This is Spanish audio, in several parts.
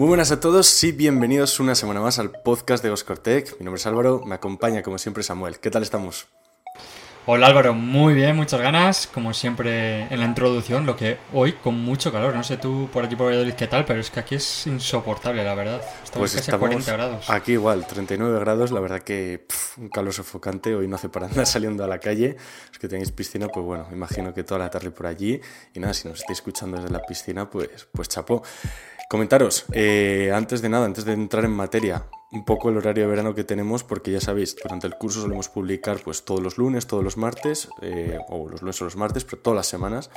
Muy buenas a todos y bienvenidos una semana más al podcast de Oscortec. Mi nombre es Álvaro, me acompaña como siempre Samuel. ¿Qué tal estamos? Hola Álvaro, muy bien, muchas ganas, como siempre en la introducción, lo que hoy con mucho calor, no sé tú por aquí por Valladolid qué tal, pero es que aquí es insoportable, la verdad. Estamos pues casi a 40 grados. Aquí igual, 39 grados, la verdad que un calor sofocante, hoy no hace para andar saliendo a la calle, es que tenéis piscina, pues bueno, imagino que toda la tarde por allí, y nada, si nos estáis escuchando desde la piscina, pues, pues chapó. Comentaros, eh, antes de nada, antes de entrar en materia, un poco el horario de verano que tenemos, porque ya sabéis, durante el curso solemos publicar pues todos los lunes, todos los martes, eh, o los lunes o los martes, pero todas las semanas.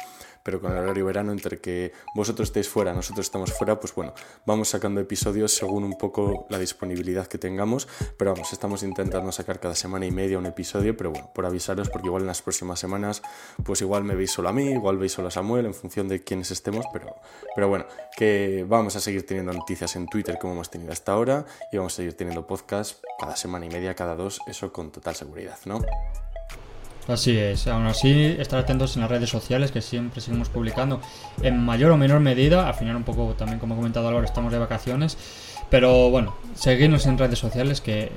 Pero con el horario verano, entre que vosotros estéis fuera, nosotros estamos fuera, pues bueno, vamos sacando episodios según un poco la disponibilidad que tengamos, pero vamos, estamos intentando sacar cada semana y media un episodio, pero bueno, por avisaros, porque igual en las próximas semanas, pues igual me veis solo a mí, igual veis solo a Samuel, en función de quiénes estemos, pero, pero bueno, que vamos a seguir teniendo noticias en Twitter como hemos tenido hasta ahora, y vamos a seguir teniendo podcast cada semana y media, cada dos, eso con total seguridad, ¿no? Así es, aún así estar atentos en las redes sociales que siempre seguimos publicando en mayor o menor medida, al final un poco también como ha comentado Álvaro estamos de vacaciones, pero bueno, seguirnos en redes sociales que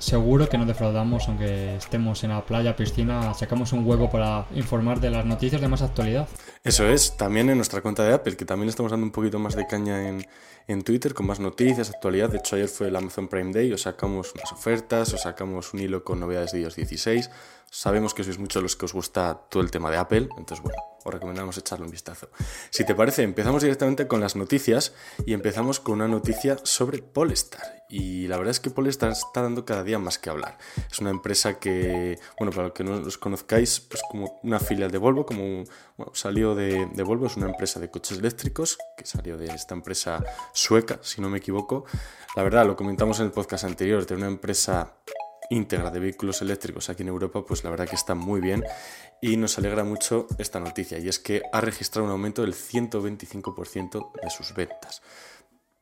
seguro que no defraudamos aunque estemos en la playa, piscina, sacamos un hueco para informar de las noticias de más actualidad. Eso es, también en nuestra cuenta de Apple, que también estamos dando un poquito más de caña en, en Twitter con más noticias, actualidad. De hecho, ayer fue el Amazon Prime Day, os sacamos unas ofertas, os sacamos un hilo con novedades de iOS 16. Sabemos que sois muchos los que os gusta todo el tema de Apple, entonces bueno, os recomendamos echarle un vistazo. Si te parece, empezamos directamente con las noticias y empezamos con una noticia sobre Polestar. Y la verdad es que Polestar está dando cada día más que hablar. Es una empresa que, bueno, para los que no los conozcáis, pues como una filial de Volvo, como bueno, salió de, de Volvo, es una empresa de coches eléctricos, que salió de esta empresa sueca, si no me equivoco. La verdad, lo comentamos en el podcast anterior, de una empresa íntegra de vehículos eléctricos aquí en Europa, pues la verdad que está muy bien y nos alegra mucho esta noticia y es que ha registrado un aumento del 125% de sus ventas.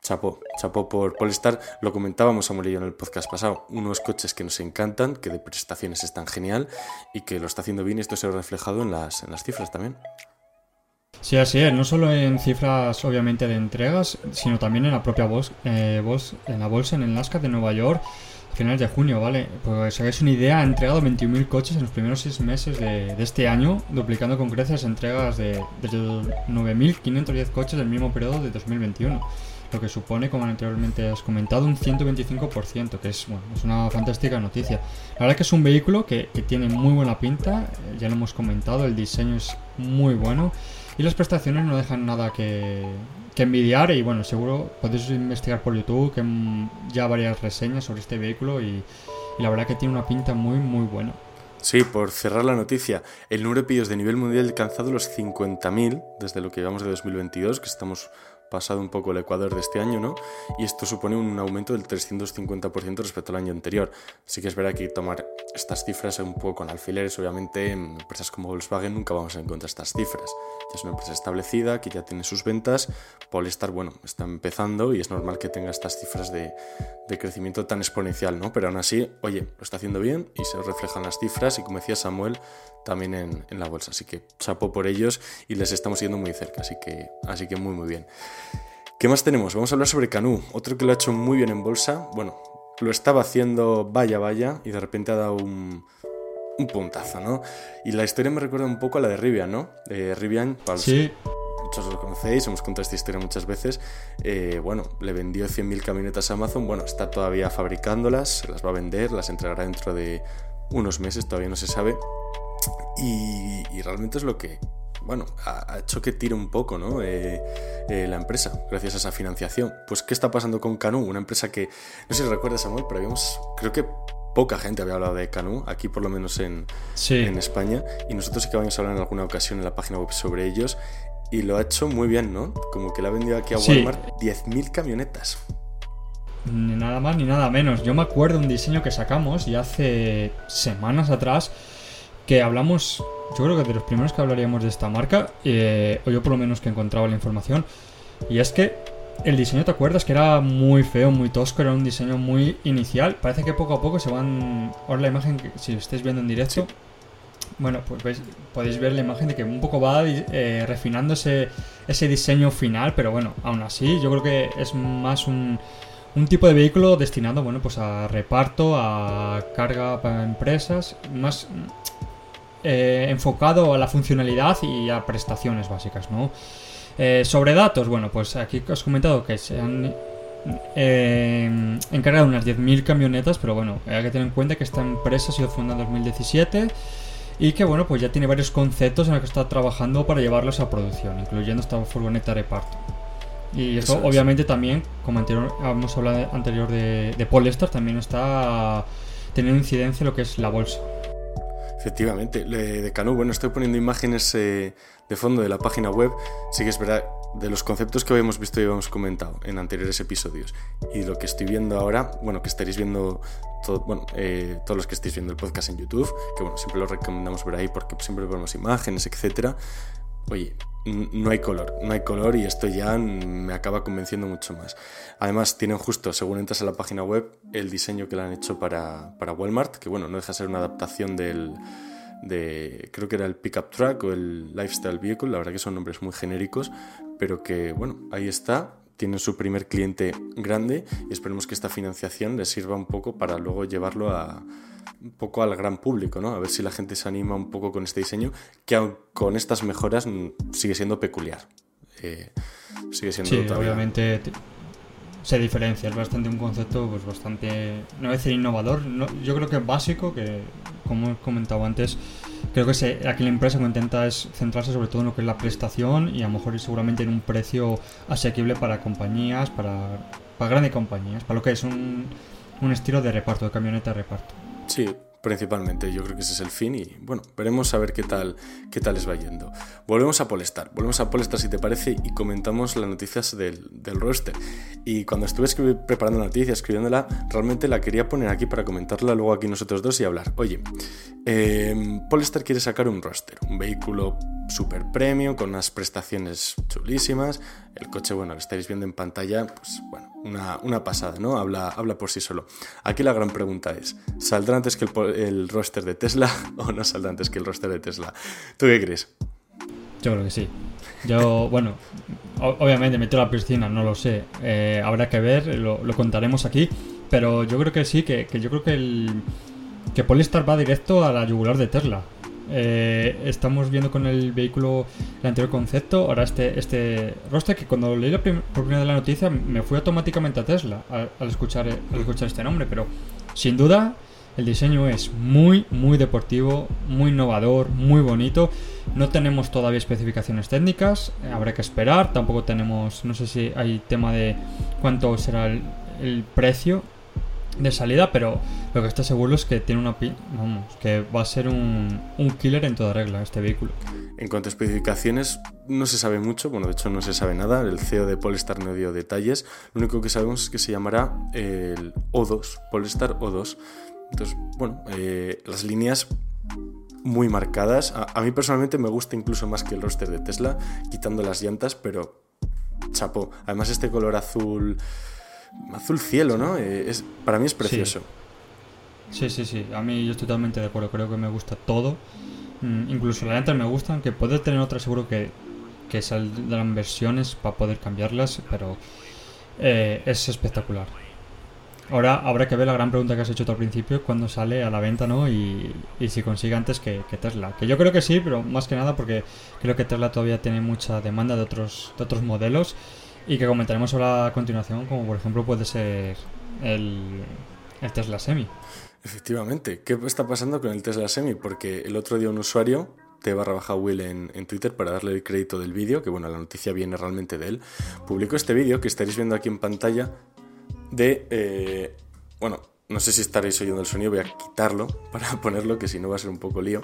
Chapó, chapó por Polestar, lo comentábamos a y en el podcast pasado, unos coches que nos encantan, que de prestaciones están genial y que lo está haciendo bien esto se ha reflejado en las, cifras también. Sí, así es, no solo en cifras obviamente de entregas, sino también en la propia bolsa, eh, en la bolsa, en el Nasdaq de Nueva York, finales de junio, ¿vale? Pues hagáis una idea, ha entregado 21.000 coches en los primeros 6 meses de, este año, duplicando con creces entregas de, desde 9.510 coches del mismo periodo de 2021 lo que supone, como anteriormente has comentado, un 125%, que es, bueno, es una fantástica noticia. La verdad que es un vehículo que, que tiene muy buena pinta, eh, ya lo hemos comentado, el diseño es muy bueno y las prestaciones no dejan nada que, envidiar y bueno, seguro podéis investigar por YouTube que ya varias reseñas sobre este vehículo y, la verdad que tiene una pinta muy muy buena. Sí, por cerrar la noticia, el número de pedidos de nivel mundial ha alcanzado los 50.000 desde lo que llevamos de 2022, que estamos pasado un poco el Ecuador de este año, ¿no? Y esto supone un aumento del 350% respecto al año anterior. Así que es verdad que tomar estas cifras un poco con alfileres, obviamente en empresas como Volkswagen nunca vamos a encontrar estas cifras. Ya es una empresa establecida, que ya tiene sus ventas, Polestar, bueno, está empezando y es normal que tenga estas cifras de, crecimiento tan exponencial, ¿no? Pero aún así, oye, lo está haciendo bien y se reflejan las cifras y como decía Samuel, también en, en la bolsa. Así que chapo por ellos y les estamos yendo muy cerca, así que, así que muy muy bien. ¿Qué más tenemos? Vamos a hablar sobre Canú, otro que lo ha hecho muy bien en bolsa. Bueno, lo estaba haciendo vaya vaya y de repente ha dado un, un puntazo, ¿no? Y la historia me recuerda un poco a la de Rivian, ¿no? Rivian, para sí. muchos lo conocéis, hemos contado esta historia muchas veces. Eh, bueno, le vendió 100.000 camionetas a Amazon, bueno, está todavía fabricándolas, las va a vender, las entregará dentro de unos meses, todavía no se sabe. Y, realmente es lo que, bueno, ha, hecho que tire un poco, ¿no? Eh, eh, la empresa, gracias a esa financiación. Pues, ¿qué está pasando con Canu? Una empresa que, no sé si recuerdas, Samuel, pero habíamos, creo que poca gente había hablado de Canu, aquí por lo menos en, en España, y nosotros sí que habíamos hablado en alguna ocasión en la página web sobre ellos, y lo ha hecho muy bien, ¿no? Como que le ha vendido aquí a Walmart 10.000 camionetas. Ni nada más ni nada menos. Yo me acuerdo un diseño que sacamos y hace semanas atrás que hablamos, yo creo que de los primeros que hablaríamos de esta marca, eh, o yo por lo menos que encontraba la información, y es que el diseño, ¿te acuerdas? Que era muy feo, muy tosco, era un diseño muy inicial. Parece que poco a poco se van... Ahora la imagen, que, si lo estáis viendo en directo, bueno, pues podéis ver la imagen de que un poco va eh, refinándose ese diseño final, pero bueno, aún así yo creo que es más un, un tipo de vehículo destinado, bueno, pues a reparto, a carga para empresas, más eh, enfocado a la funcionalidad y a prestaciones básicas, ¿no? Eh, sobre datos, bueno, pues aquí os he comentado que se han eh, encargado unas 10.000 camionetas, pero bueno, hay que tener en cuenta que esta empresa ha sido fundada en 2017 y que bueno, pues ya tiene varios conceptos en los que está trabajando para llevarlos a producción, incluyendo esta furgoneta de reparto. Y eso, obviamente también, como anterior, hemos hablado anterior de, de Polestar, también está teniendo incidencia en lo que es la bolsa. Efectivamente, de Canu, bueno, estoy poniendo imágenes eh, de fondo de la página web, sí que es verdad, de los conceptos que habíamos visto y habíamos comentado en anteriores episodios. Y lo que estoy viendo ahora, bueno, que estaréis viendo, bueno, eh, todos los que estéis viendo el podcast en YouTube, que bueno, siempre lo recomendamos ver ahí porque siempre vemos imágenes, etcétera. Oye, no hay color, no hay color y esto ya me acaba convenciendo mucho más. Además, tienen justo, según entras a la página web, el diseño que le han hecho para, para Walmart, que bueno, no deja de ser una adaptación del, de, creo que era el Pickup Truck o el Lifestyle Vehicle, la verdad que son nombres muy genéricos, pero que bueno, ahí está, tienen su primer cliente grande y esperemos que esta financiación les sirva un poco para luego llevarlo a un poco al gran público, ¿no? A ver si la gente se anima un poco con este diseño, que aun con estas mejoras mm, sigue siendo peculiar. Eh, sigue siendo sí, obviamente se diferencia, es bastante un concepto pues bastante, no voy a decir innovador, yo creo que es básico, que como he comentado antes, creo que se, aquí la empresa lo que intenta es centrarse sobre todo en lo que es la prestación y a lo mejor seguramente en un precio asequible para compañías, para, para grandes compañías, para lo que es un, un estilo de reparto, de camioneta de reparto. Sí, principalmente. Yo creo que ese es el fin y bueno, veremos a ver qué tal, qué tal les va yendo. Volvemos a Polestar, volvemos a Polestar si te parece y comentamos las noticias del, del roster. Y cuando estuve preparando la noticia, escribiéndola, realmente la quería poner aquí para comentarla luego aquí nosotros dos y hablar. Oye, eh, Polestar quiere sacar un roster, un vehículo super premium, con unas prestaciones chulísimas. El coche, bueno, lo estáis viendo en pantalla, pues bueno, una, una, pasada, ¿no? Habla, habla por sí solo. Aquí la gran pregunta es, ¿saldrá antes que el, el roster de Tesla o no saldrá antes que el roster de Tesla? ¿Tú qué crees? Yo creo que sí. Yo, bueno, obviamente meto la piscina, no lo sé. Eh, habrá que ver, lo, contaremos aquí. Pero yo creo que sí, que, que yo creo que el que Polestar va directo a la yugular de Tesla. Eh, estamos viendo con el vehículo el anterior concepto, ahora este, este roster que cuando leí la primera de la noticia me fui automáticamente a Tesla al, escuchar, al escuchar este nombre, pero sin duda el diseño es muy, muy deportivo, muy innovador, muy bonito. No tenemos todavía especificaciones técnicas, habrá que esperar. Tampoco tenemos, no sé si hay tema de cuánto será el, el precio de salida, pero lo que está seguro es que tiene una vamos, que va a ser un, un, killer en toda regla este vehículo. En cuanto a especificaciones, no se sabe mucho, bueno, de hecho no se sabe nada, el CEO de Polestar no dio detalles, lo único que sabemos es que se llamará el O2, Polestar O2. Entonces, bueno, eh, las líneas muy marcadas, a, a, mí personalmente me gusta incluso más que el roster de Tesla, quitando las llantas, pero chapo, además este color azul azul cielo, ¿no? Eh, es, para mí es precioso. Sí. sí, sí, A mí yo estoy totalmente de acuerdo. Creo que me gusta todo. Mm, incluso las llantas me gustan. Que puede tener otras, seguro que, que saldrán versiones para poder cambiarlas. Pero eh, es espectacular. Ahora habrá que ver la gran pregunta que has hecho tú al principio, cuando sale a la venta, ¿no? Y, y si consigue antes que, Tesla. Que yo creo que sí, pero más que nada porque creo que Tesla todavía tiene mucha demanda de otros, de otros modelos y que comentaremos ahora a continuación, como por ejemplo puede ser el, el Tesla Semi. Efectivamente, ¿qué está pasando con el Tesla Semi? Porque el otro día un usuario, T barra baja Will en, en, Twitter, para darle el crédito del vídeo, que bueno, la noticia viene realmente de él, publicó este vídeo que estaréis viendo aquí en pantalla de, eh, bueno, no sé si estaréis oyendo el sonido, voy a quitarlo para ponerlo, que si no va a ser un poco lío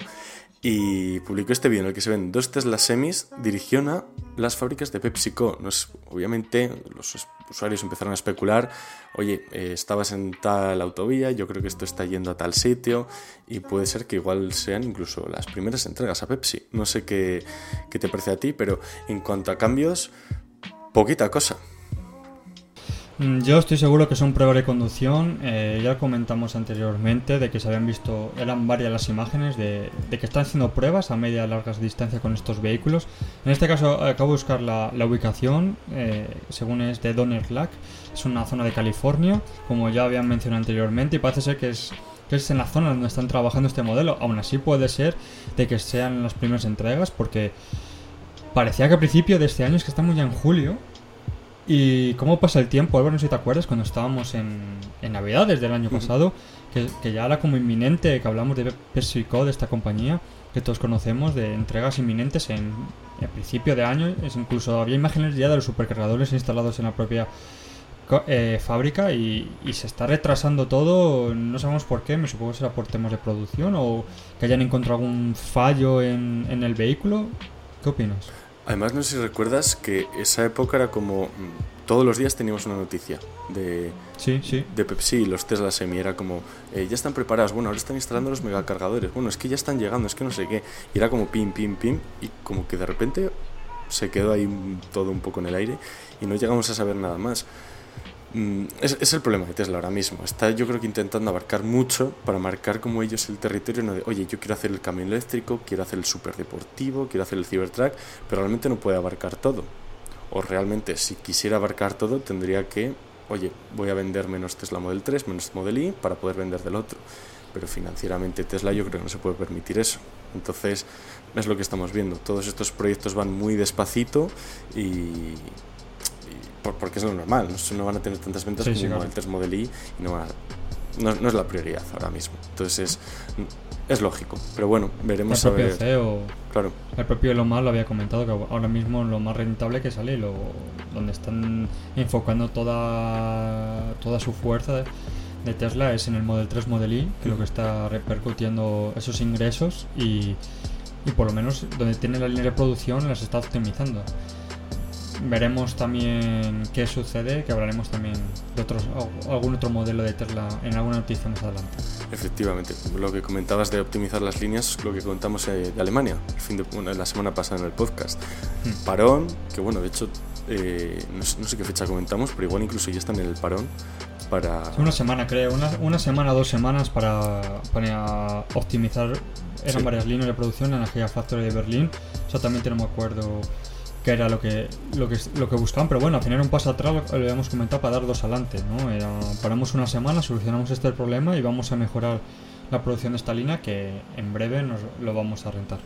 y publicó este vídeo en el que se ven dos Tesla semis dirección a las fábricas de PepsiCo. Nos, obviamente los usuarios empezaron a especular, oye, eh, estabas en tal autovía, yo creo que esto está yendo a tal sitio y puede ser que igual sean incluso las primeras entregas a Pepsi. No sé qué, qué te parece a ti, pero en cuanto a cambios, poquita cosa. Mm, yo estoy seguro que son pruebas de conducción. Eh, ya comentamos anteriormente de que se habían visto, eran varias las imágenes de, que están haciendo pruebas a media largas distancias con estos vehículos. En este caso, acabo de buscar la, ubicación, eh, según es de Donner Lake. Es una zona de California, como ya habían mencionado anteriormente, y parece ser que es que es en la zona donde están trabajando este modelo. Aún así puede ser de que sean las primeras entregas porque parecía que a principio de este año es que estamos ya en julio. Y cómo pasa el tiempo, Álvaro, no sé si te acuerdas, cuando estábamos en, en Navidades del año pasado, que, que, ya era como inminente, que hablamos de PepsiCo, de esta compañía, que todos conocemos, de entregas inminentes en, en principio de año. Es incluso había imágenes ya de los supercargadores instalados en la propia eh, fábrica y, se está retrasando todo, no sabemos por qué, me supongo que será por temas de producción o que hayan encontrado algún fallo en, el vehículo. ¿Qué opinas? Además, no sé si recuerdas que esa época era como mm, todos los días teníamos una noticia de, sí, sí. de Pepsi y los Tesla Semi. Era como, eh, ya están preparados, bueno, ahora están instalando los megacargadores, bueno, es que ya están llegando, es que no sé qué. Y era como pim, pim, pim, y como que de repente se quedó ahí todo un poco en el aire y no llegamos a saber nada más. Mm, es, el problema de Tesla ahora mismo. Está yo creo que intentando abarcar mucho para marcar como ellos el territorio, no de, oye, yo quiero hacer el camión eléctrico, quiero hacer el superdeportivo, quiero hacer el Cybertruck, pero realmente no puede abarcar todo. O realmente si quisiera abarcar todo tendría que, oye, voy a vender menos Tesla Model 3, menos Model Y para poder vender del otro. Pero financieramente Tesla yo creo que no se puede permitir eso. Entonces es lo que estamos viendo. Todos estos proyectos van muy despacito y porque es lo normal, no, van a tener tantas ventas como el Test Model y no, no, es la prioridad ahora mismo. Entonces es, es lógico, pero bueno, veremos el a ver. CEO, claro. El propio Elon Musk lo había comentado que ahora mismo lo más rentable que sale, lo, donde están enfocando toda, toda su fuerza de, Tesla es en el Model 3 Model Y, que lo que está repercutiendo esos ingresos y, y por lo menos donde tiene la línea de producción las está optimizando veremos también qué sucede, que hablaremos también de otros algún otro modelo de Tesla en alguna noticia más adelante. Efectivamente, lo que comentabas de optimizar las líneas, lo que contamos eh, de Alemania, el fin de la semana pasada en el podcast. Hmm. Parón, que bueno, de hecho, eh, no, sé qué fecha comentamos, pero igual incluso ya están en el parón para... Una semana creo, una, una semana, dos semanas para, para optimizar, eran varias líneas de producción en la Gigafactory de Berlín, exactamente no me acuerdo que era lo que, lo que, lo que buscaban, pero bueno, al final un paso atrás lo, habíamos comentado para dar dos adelante, ¿no? paramos una semana, solucionamos este problema y vamos a mejorar la producción de esta línea que en breve nos lo vamos a rentar.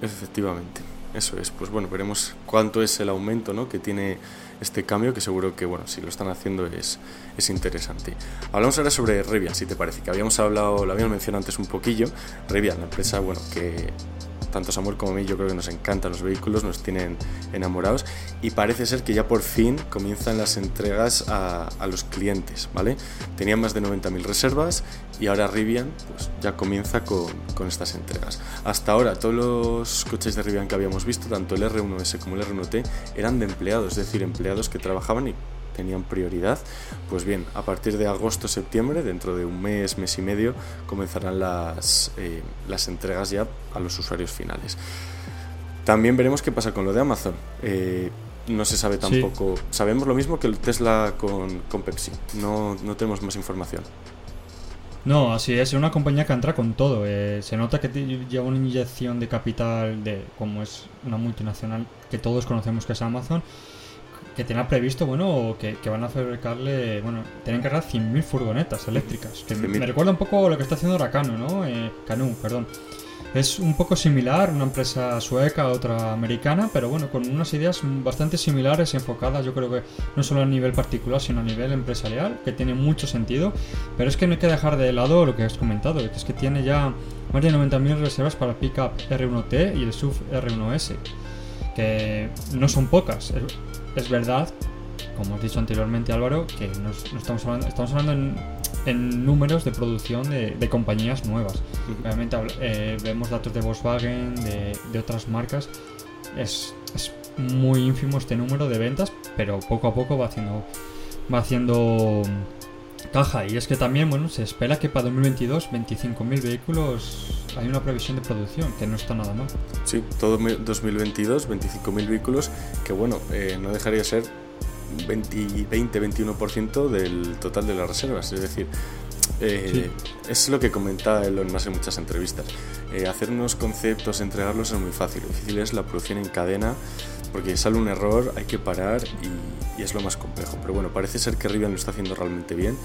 Efectivamente, eso es. Pues bueno, veremos cuánto es el aumento ¿no? que tiene este cambio, que seguro que, bueno, si lo están haciendo es, es interesante. Hablamos ahora sobre Rivian, si te parece, que habíamos hablado, lo habíamos mencionado antes un poquillo. Rivian, la empresa, bueno, que tanto Samuel como a mí yo creo que nos encantan los vehículos, nos tienen enamorados y parece ser que ya por fin comienzan las entregas a, los clientes, ¿vale? Tenían más de 90.000 reservas y ahora Rivian pues, ya comienza con, con, estas entregas. Hasta ahora todos los coches de Rivian que habíamos visto, tanto el R1S como el R1T, eran de empleados, es decir, empleados que trabajaban y tenían prioridad. Pues bien, a partir de agosto-septiembre, dentro de un mes, mes y medio, comenzarán las, eh, las entregas ya a los usuarios finales. También veremos qué pasa con lo de Amazon. Eh, no se sabe tampoco. Sabemos lo mismo que el Tesla con, con Pepsi. No, no, tenemos más información. No, así es, es una compañía que entra con todo. Eh, se nota que lleva una inyección de capital de como es una multinacional que todos conocemos que es Amazon que tenía previsto, bueno, que, que, van a fabricarle, bueno, tienen que cargar 100.000 furgonetas eléctricas. Que me, recuerda un poco lo que está haciendo Rakano, ¿no? Eh, Canu, perdón. Es un poco similar, una empresa sueca, otra americana, pero bueno, con unas ideas bastante similares, enfocadas, yo creo que no solo a nivel particular, sino a nivel empresarial, que tiene mucho sentido. Pero es que no hay que dejar de lado lo que has comentado, que es que tiene ya más de 90.000 reservas para el Pickup R1T y el SUV R1S, que no son pocas es verdad, como has dicho anteriormente Álvaro, que no, estamos hablando, estamos hablando en, números de producción de, compañías nuevas. Obviamente eh, vemos datos de Volkswagen, de, otras marcas. Es, muy ínfimo este número de ventas, pero poco a poco va haciendo, va haciendo caja. Y es que también, bueno, se espera que para 2022 25.000 vehículos hay una previsión de producción, que no está nada mal. Sí, todo 2022, 25.000 vehículos, que bueno, eh, no dejaría de ser 20-21% del total de las reservas. Es decir, eh, es lo que comentaba Elon Musk en muchas entrevistas. Eh, hacer unos conceptos, entregarlos es muy fácil. Lo difícil es la producción en cadena, porque sale un error, hay que parar y, es lo más complejo. Pero bueno, parece ser que Rivian lo está haciendo realmente bien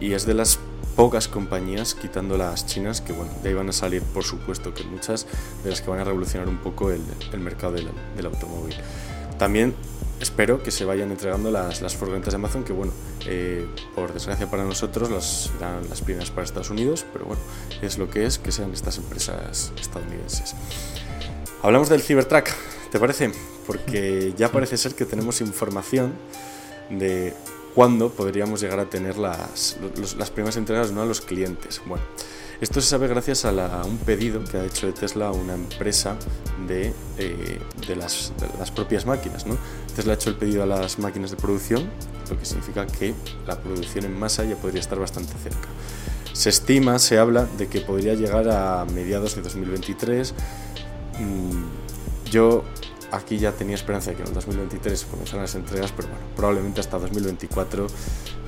y es de las pocas compañías, quitando las chinas, que bueno, de ahí van a salir, por supuesto que muchas, de las que van a revolucionar un poco el, mercado del, del automóvil. También espero que se vayan entregando las, las de Amazon, que bueno, eh, por desgracia para nosotros las dan las primeras para Estados Unidos, pero bueno, es lo que es que sean estas empresas estadounidenses. Hablamos del Cybertruck, ¿te parece? Porque ya parece ser que tenemos información de cuándo podríamos llegar a tener las, las primeras entregas ¿no? a los clientes. Bueno, esto se sabe gracias a, un pedido que ha hecho de Tesla una empresa de, eh, de, las, las, propias máquinas. ¿no? Tesla ha hecho el pedido a las máquinas de producción, lo que significa que la producción en masa ya podría estar bastante cerca. Se estima, se habla de que podría llegar a mediados de 2023. Mm, yo aquí ya tenía esperanza de que en el 2023 comenzaran las entregas, pero bueno, probablemente hasta 2024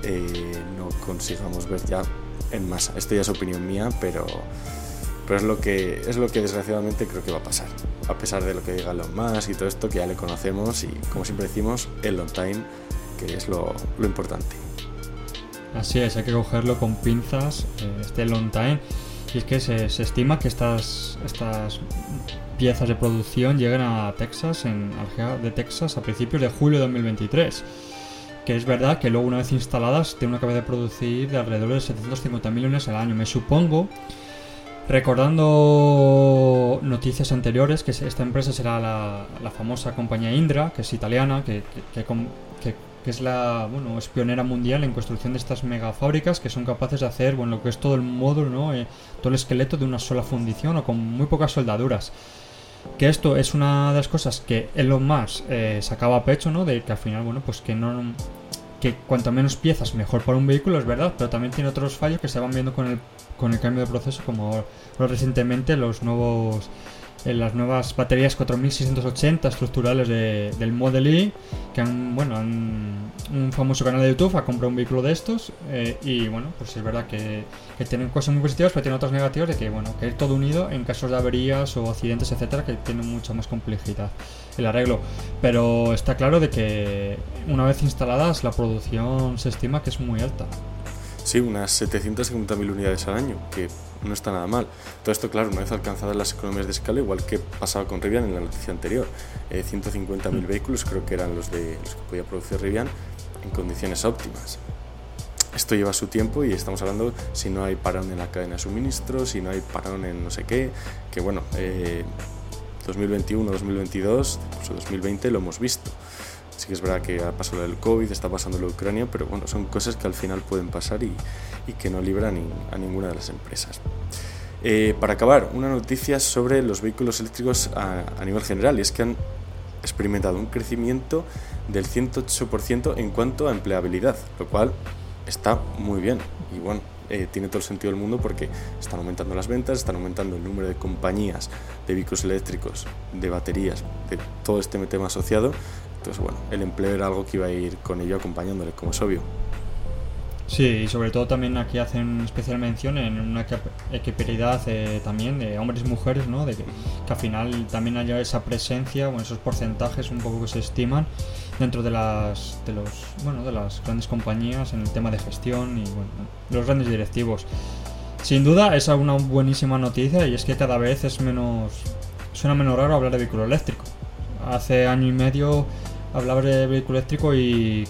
eh, no consigamos ver ya en masa. Esto ya es opinión mía, pero, es, lo que, es lo que desgraciadamente creo que va a pasar. A pesar de lo que diga Elon Musk y todo esto, que ya le conocemos y como siempre decimos, el long time, que es lo, lo importante. Así es, hay que cogerlo con pinzas, eh, este long time. Y es que se, se, estima que estas, estas piezas de producción lleguen a Texas, en de Texas, a principios de julio de 2023 que es verdad que luego una vez instaladas tiene una capacidad de producir de alrededor de 750 millones al año. Me supongo, recordando noticias anteriores, que esta empresa será la, famosa compañía Indra, que es italiana, que, es la bueno es pionera mundial en construcción de estas megafábricas que son capaces de hacer bueno lo que es todo el módulo, ¿no? Eh, todo el esqueleto de una sola fundición o con muy pocas soldaduras que esto es una de las cosas que Elon Musk eh, sacaba a pecho, ¿no? De que al final, bueno, pues que no que cuanto menos piezas mejor para un vehículo, es verdad, pero también tiene otros fallos que se van viendo con el, con el cambio de proceso, como recientemente los nuevos en las nuevas baterías 4680 estructurales del Model E, que han, bueno, un famoso canal de YouTube ha comprado un vehículo de estos eh, y bueno, pues es verdad que, tienen cosas muy positivas, pero tienen otras negativas de que, bueno, que es todo unido en casos de averías o accidentes, etcétera, que tienen mucha más complejidad el arreglo. Pero está claro de que una vez instaladas la producción se estima que es muy alta. Sí, unas 750.000 unidades al año, que no está nada mal. Todo esto, claro, una vez alcanzadas las economías de escala, igual que pasaba con Rivian en la noticia anterior. Eh, 150.000 mm. vehículos creo que eran los, de, los que podía producir Rivian en condiciones óptimas. Esto lleva su tiempo y estamos hablando si no hay parón en la cadena de suministro, si no hay parón en no sé qué, que bueno, 2021, 2022, pues 2020 lo hemos visto. Sí que es verdad que ha pasado el COVID, está pasando la Ucrania, pero bueno, son cosas que al final pueden pasar y, y que no libran a ninguna de las empresas. Eh, para acabar, una noticia sobre los vehículos eléctricos a, nivel general, y es que han experimentado un crecimiento del 108% en cuanto a empleabilidad, lo cual está muy bien y bueno, eh, tiene todo el sentido del mundo porque están aumentando las ventas, están aumentando el número de compañías de vehículos eléctricos, de baterías, de todo este tema asociado. Entonces, bueno, el empleo era algo que iba a ir con ello acompañándole, como es obvio. Sí, y sobre todo también aquí hacen especial mención en una equiparidad eh, también de hombres y mujeres, ¿no? De que, al final también haya esa presencia, o esos porcentajes un poco que se estiman dentro de las de los bueno de las grandes compañías en el tema de gestión y bueno, los grandes directivos. Sin duda es una buenísima noticia y es que cada vez es menos suena menos raro hablar de vehículo eléctrico. Hace año y medio hablaba de vehículo eléctrico y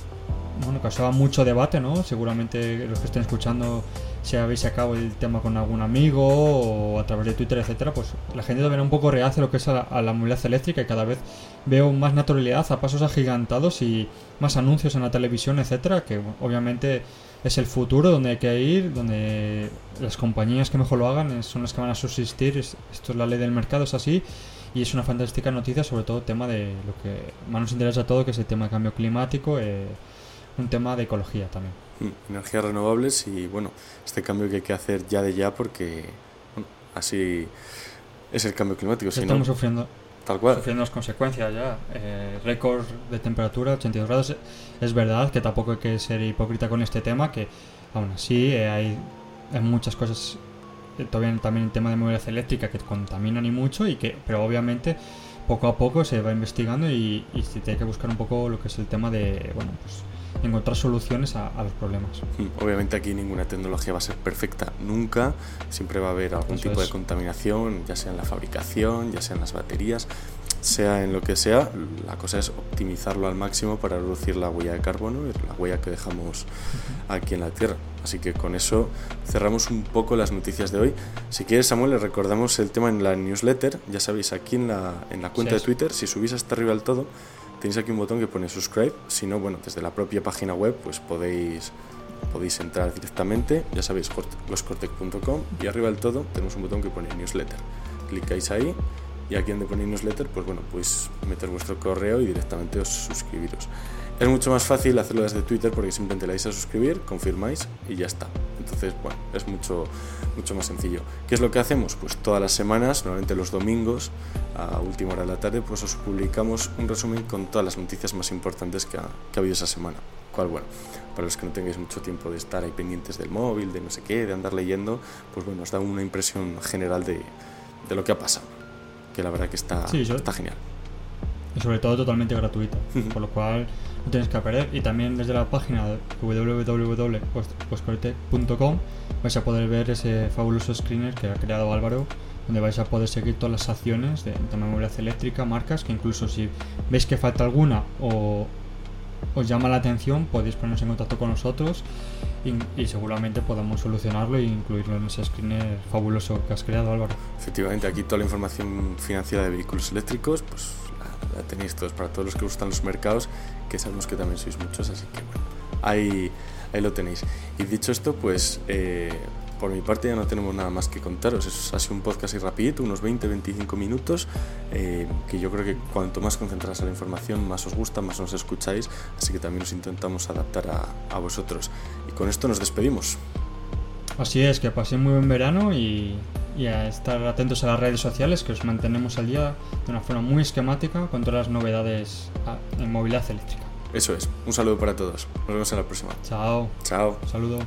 bueno, causaba mucho debate, ¿no? Seguramente los que estén escuchando, si habéis sacado el tema con algún amigo o a través de Twitter, etcétera, pues la gente también un poco rehace lo que es a la, movilidad eléctrica y cada vez veo más naturalidad a pasos agigantados y más anuncios en la televisión, etcétera, que obviamente es el futuro donde hay que ir, donde las compañías que mejor lo hagan son las que van a subsistir, esto es la ley del mercado, es así y es una fantástica noticia, sobre todo el tema de lo que más nos interesa a todo, que es el tema de cambio climático. Eh, un tema de ecología también. Mm, energías renovables y bueno, este cambio que hay que hacer ya de ya porque así es el cambio climático. estamos sufriendo. Tal cual. sufriendo las consecuencias ya. Eh, récord de temperatura, 82 grados. Es verdad que tampoco hay que ser hipócrita con este tema, que aún así eh, hay, hay muchas cosas, eh, todavía también el tema de movilidad eléctrica que contaminan y mucho, y que, pero obviamente poco a poco se va investigando y, y se tiene que buscar un poco lo que es el tema de, bueno, pues encontrar soluciones a, a los problemas. Mm, Obviamente aquí ninguna tecnología va a ser perfecta nunca, siempre va a haber algún Eso tipo de contaminación, ya sea en la fabricación, ya sea en las baterías, sea en lo que sea, la cosa es optimizarlo al máximo para reducir la huella de carbono y la huella que dejamos aquí en la Tierra. Así que con eso cerramos un poco las noticias de hoy. Si quieres, Samuel, le recordamos el tema en la newsletter. Ya sabéis, aquí en la, en la cuenta Sí, de. Twitter, si subís hasta arriba del todo, tenéis aquí un botón que pone subscribe. Si no, bueno, desde la propia página web, pues podéis, podéis entrar directamente. Ya sabéis, loscortec.com y arriba del todo tenemos un botón que pone newsletter. Clicáis ahí y aquí donde pone newsletter, pues bueno, podéis meter vuestro correo y directamente os suscribiros. Es mucho más fácil hacerlo desde Twitter porque simplemente le dais a suscribir, confirmáis y ya está. Entonces, bueno, es mucho, mucho más sencillo. ¿Qué es lo que hacemos? Pues todas las semanas, normalmente los domingos, a última hora de la tarde, pues os publicamos un resumen con todas las noticias más importantes que ha, que ha habido esa semana. Cual, bueno, para los que no tengáis mucho tiempo de estar ahí pendientes del móvil, de no sé qué, de andar leyendo, pues bueno, os da una impresión general de, de lo que ha pasado. Que la verdad que está, Sí, yo- está genial. y sobre todo totalmente gratuito, Ujú. por lo cual no tienes que perder. Y también desde la página www.postcortec.com vais a poder ver ese fabuloso screener que ha creado Álvaro, donde vais a poder seguir todas las acciones de de movilidad eléctrica, marcas, que incluso si veis que falta alguna o os llama la atención, podéis poneros en contacto con nosotros y, y seguramente podamos solucionarlo e incluirlo en ese screener fabuloso que has creado, Álvaro. Efectivamente, aquí toda la información financiera de vehículos eléctricos, pues la, la tenéis todos para todos los que gustan los mercados, que sabemos que también sois muchos, así que bueno, ahí, ahí lo tenéis. Y dicho esto, pues eh, por mi parte ya no tenemos nada más que contaros. Es, ha sido un podcast ahí rapidito, unos 20-25 minutos, eh, que yo creo que cuanto más concentradas a la información, más os gusta, más nos escucháis, así que también nos intentamos adaptar a, a vosotros. Con esto nos despedimos. Así es, que paséis muy buen verano y, y a estar atentos a las redes sociales que os mantenemos al día de una forma muy esquemática con todas las novedades ah, en movilidad eléctrica. Eso es, un saludo para todos. Nos vemos en la próxima. Chao, Chao. saludo.